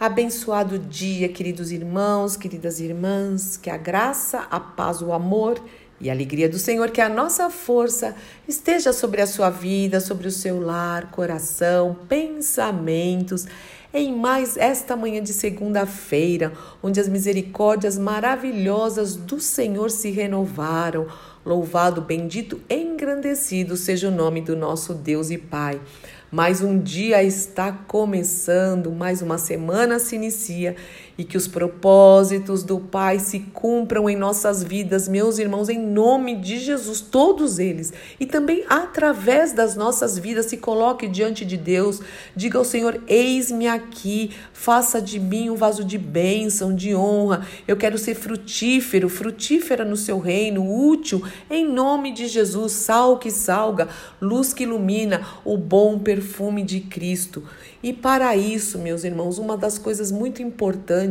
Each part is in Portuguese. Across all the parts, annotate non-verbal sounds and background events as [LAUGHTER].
Abençoado dia, queridos irmãos, queridas irmãs, que a graça, a paz, o amor e a alegria do Senhor, que a nossa força esteja sobre a sua vida, sobre o seu lar, coração, pensamentos, em mais esta manhã de segunda-feira, onde as misericórdias maravilhosas do Senhor se renovaram. Louvado, bendito, engrandecido seja o nome do nosso Deus e Pai. Mais um dia está começando, mais uma semana se inicia e que os propósitos do Pai se cumpram em nossas vidas, meus irmãos, em nome de Jesus, todos eles. E também através das nossas vidas, se coloque diante de Deus, diga ao Senhor: Eis-me aqui, faça de mim um vaso de bênção, de honra. Eu quero ser frutífero, frutífera no seu reino, útil, em nome de Jesus, sal que salga, luz que ilumina, o bom perfume de Cristo. E para isso, meus irmãos, uma das coisas muito importantes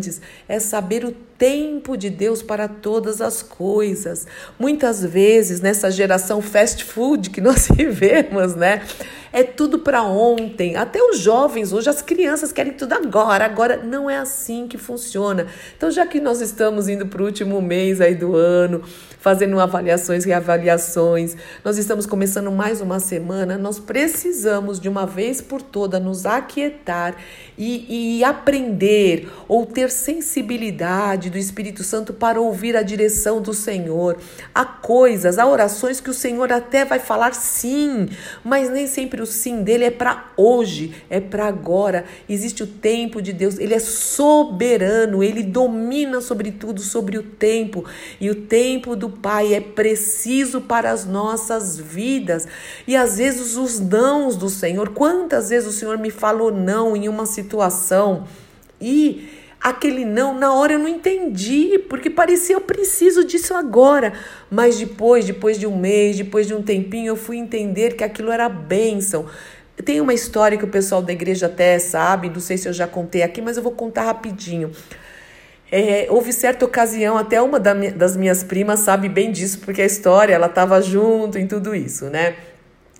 é saber o tempo de Deus para todas as coisas. Muitas vezes, nessa geração fast food que nós [LAUGHS] vivemos, né? É tudo para ontem. Até os jovens, hoje as crianças querem tudo agora. Agora não é assim que funciona. Então, já que nós estamos indo para o último mês aí do ano, fazendo avaliações e reavaliações, nós estamos começando mais uma semana, nós precisamos de uma vez por toda nos aquietar e, e aprender ou ter sensibilidade do Espírito Santo para ouvir a direção do Senhor. Há coisas, há orações que o Senhor até vai falar sim, mas nem sempre o sim dele é para hoje, é para agora. Existe o tempo de Deus, ele é soberano, ele domina sobre tudo, sobre o tempo. E o tempo do Pai é preciso para as nossas vidas. E às vezes os nãos do Senhor, quantas vezes o Senhor me falou não em uma situação e aquele não, na hora eu não entendi, porque parecia eu preciso disso agora. Mas depois, depois de um mês, depois de um tempinho, eu fui entender que aquilo era bênção. Tem uma história que o pessoal da igreja até sabe, não sei se eu já contei aqui, mas eu vou contar rapidinho. É, houve certa ocasião, até uma das minhas primas sabe bem disso, porque a história, ela estava junto em tudo isso, né?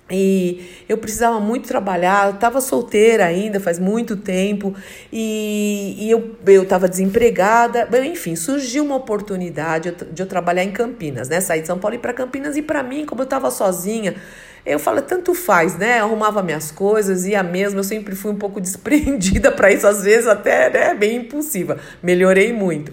E eu precisava muito trabalhar, eu estava solteira ainda, faz muito tempo, e, e eu estava desempregada. Enfim, surgiu uma oportunidade de eu trabalhar em Campinas, né? Sair de São Paulo e para Campinas, e para mim, como eu estava sozinha, eu falo, tanto faz, né? Eu arrumava minhas coisas, ia mesmo. Eu sempre fui um pouco [LAUGHS] desprendida para isso, às vezes até né, bem impulsiva. Melhorei muito.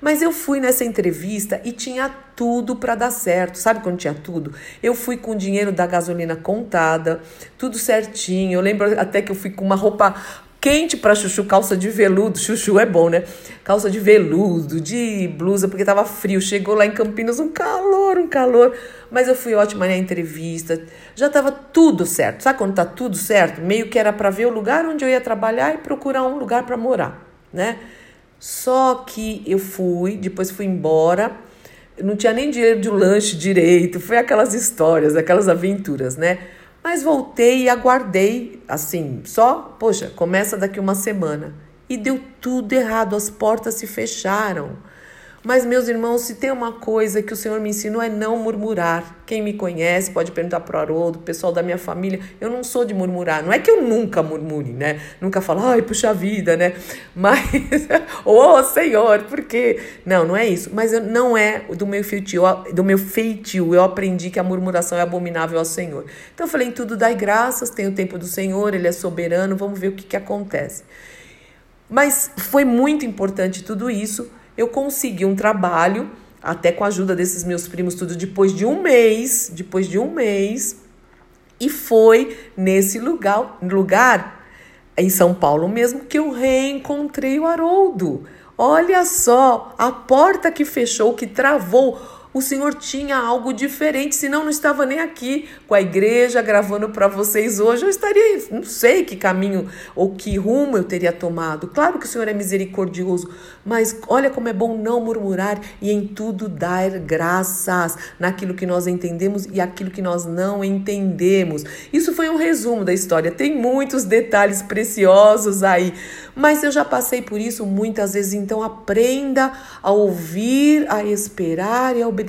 Mas eu fui nessa entrevista e tinha tudo para dar certo. Sabe quando tinha tudo? Eu fui com o dinheiro da gasolina contada, tudo certinho. Eu lembro até que eu fui com uma roupa quente para chuchu, calça de veludo. Chuchu é bom, né? Calça de veludo, de blusa, porque tava frio. Chegou lá em Campinas um calor, um calor. Mas eu fui ótima na entrevista. Já tava tudo certo. Sabe quando tá tudo certo? Meio que era para ver o lugar onde eu ia trabalhar e procurar um lugar para morar, né? Só que eu fui, depois fui embora, não tinha nem dinheiro de um lanche direito, foi aquelas histórias, aquelas aventuras, né? Mas voltei e aguardei, assim, só, poxa, começa daqui uma semana. E deu tudo errado, as portas se fecharam. Mas, meus irmãos, se tem uma coisa que o Senhor me ensinou é não murmurar. Quem me conhece pode perguntar para o Haroldo, o pessoal da minha família. Eu não sou de murmurar. Não é que eu nunca murmure, né? Nunca falo, ai, puxa vida, né? [LAUGHS] Mas, [LAUGHS] oh Senhor, por quê? Não, não é isso. Mas eu, não é do meu feitio, do meu feitio. Eu aprendi que a murmuração é abominável ao Senhor. Então eu falei, em tudo dai graças, tem o tempo do Senhor, Ele é soberano, vamos ver o que, que acontece. Mas foi muito importante tudo isso eu consegui um trabalho, até com a ajuda desses meus primos, tudo depois de um mês, depois de um mês, e foi nesse lugar, lugar em São Paulo mesmo, que eu reencontrei o Haroldo. Olha só, a porta que fechou, que travou o Senhor tinha algo diferente, senão não estava nem aqui com a igreja gravando para vocês hoje. Eu estaria, não sei que caminho ou que rumo eu teria tomado. Claro que o Senhor é misericordioso, mas olha como é bom não murmurar e em tudo dar graças naquilo que nós entendemos e aquilo que nós não entendemos. Isso foi um resumo da história. Tem muitos detalhes preciosos aí, mas eu já passei por isso muitas vezes, então aprenda a ouvir, a esperar e a obedecer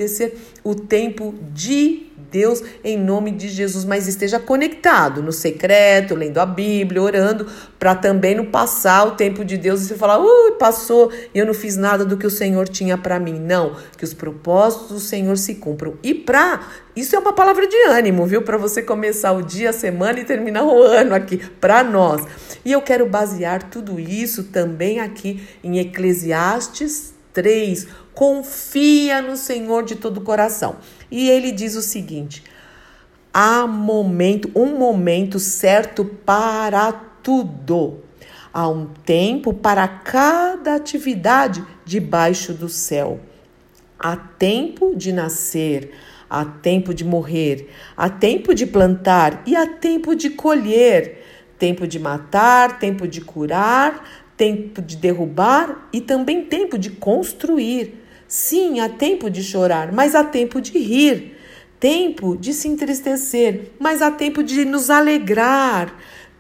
o tempo de Deus, em nome de Jesus. Mas esteja conectado no secreto, lendo a Bíblia, orando, para também não passar o tempo de Deus e você falar, ui, passou e eu não fiz nada do que o Senhor tinha para mim. Não, que os propósitos do Senhor se cumpram. E para isso é uma palavra de ânimo, viu? Para você começar o dia, a semana e terminar o ano aqui, para nós. E eu quero basear tudo isso também aqui em Eclesiastes 3. Confia no Senhor de todo o coração. E ele diz o seguinte: há momento, um momento certo para tudo. Há um tempo para cada atividade debaixo do céu. Há tempo de nascer, há tempo de morrer, há tempo de plantar e há tempo de colher, tempo de matar, tempo de curar, tempo de derrubar e também tempo de construir. Sim, há tempo de chorar, mas há tempo de rir, tempo de se entristecer, mas há tempo de nos alegrar,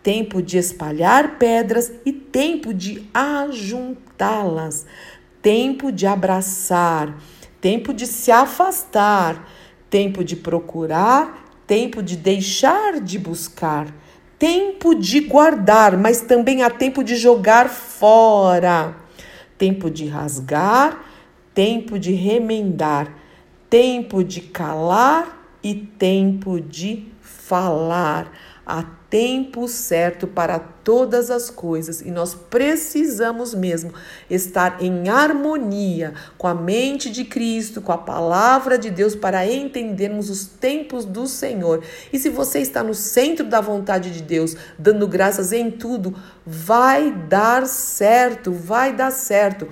tempo de espalhar pedras e tempo de ajuntá-las, tempo de abraçar, tempo de se afastar, tempo de procurar, tempo de deixar de buscar tempo de guardar, mas também há tempo de jogar fora, tempo de rasgar, tempo de remendar, tempo de calar e tempo de falar. Há tempo certo para todas as coisas e nós precisamos mesmo estar em harmonia com a mente de Cristo, com a palavra de Deus para entendermos os tempos do Senhor. E se você está no centro da vontade de Deus, dando graças em tudo, vai dar certo, vai dar certo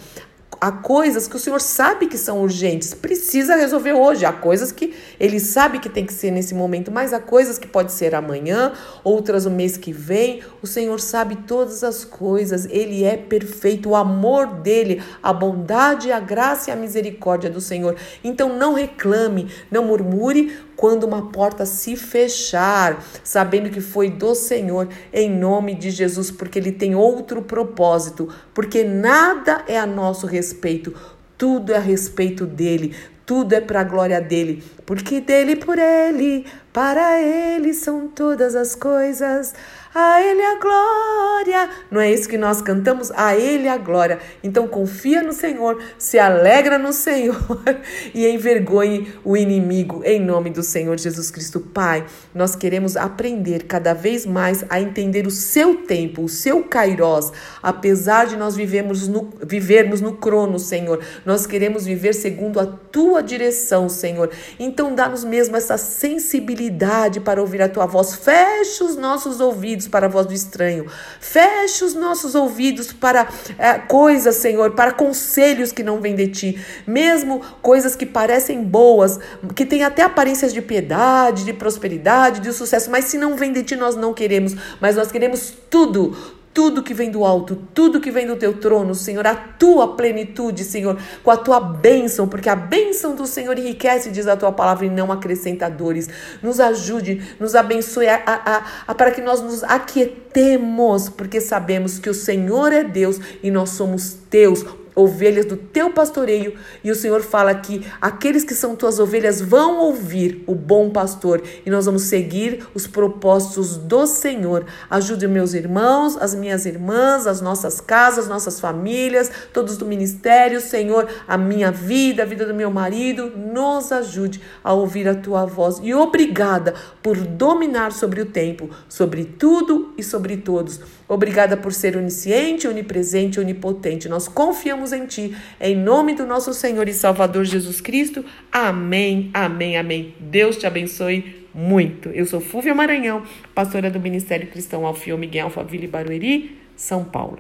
há coisas que o Senhor sabe que são urgentes, precisa resolver hoje. Há coisas que ele sabe que tem que ser nesse momento, mas há coisas que pode ser amanhã, outras o mês que vem. O Senhor sabe todas as coisas, ele é perfeito, o amor dele, a bondade, a graça e a misericórdia do Senhor. Então não reclame, não murmure, quando uma porta se fechar, sabendo que foi do Senhor, em nome de Jesus, porque Ele tem outro propósito, porque nada é a nosso respeito, tudo é a respeito dele, tudo é para a glória dele, porque dele por ele, para ele são todas as coisas. A Ele a glória. Não é isso que nós cantamos? A Ele a glória. Então confia no Senhor, se alegra no Senhor [LAUGHS] e envergonhe o inimigo em nome do Senhor Jesus Cristo. Pai, nós queremos aprender cada vez mais a entender o seu tempo, o seu kairós. Apesar de nós vivemos no, vivermos no crono, Senhor, nós queremos viver segundo a tua direção, Senhor. Então dá-nos mesmo essa sensibilidade para ouvir a tua voz. Feche os nossos ouvidos para a voz do estranho. Feche os nossos ouvidos para é, coisas, Senhor, para conselhos que não vêm de ti. Mesmo coisas que parecem boas, que têm até aparências de piedade, de prosperidade, de sucesso, mas se não vem de ti, nós não queremos. Mas nós queremos tudo, tudo que vem do alto, tudo que vem do teu trono, Senhor, a tua plenitude, Senhor, com a tua bênção, porque a bênção do Senhor enriquece, diz a tua palavra, e não acrescenta dores. Nos ajude, nos abençoe a, a, a, para que nós nos aquietemos, porque sabemos que o Senhor é Deus e nós somos teus ovelhas do teu pastoreio. E o Senhor fala que aqueles que são tuas ovelhas vão ouvir o bom pastor e nós vamos seguir os propósitos do Senhor. Ajude meus irmãos, as minhas irmãs, as nossas casas, nossas famílias, todos do ministério, Senhor, a minha vida, a vida do meu marido. Nos ajude a ouvir a tua voz. E obrigada por dominar sobre o tempo, sobre tudo e sobre todos. Obrigada por ser onisciente, onipresente, onipotente. Nós confiamos em Ti. Em nome do nosso Senhor e Salvador Jesus Cristo. Amém, amém, amém. Deus te abençoe muito. Eu sou Fúvia Maranhão, pastora do Ministério Cristão Alfio Miguel Alphaville Barueri, São Paulo.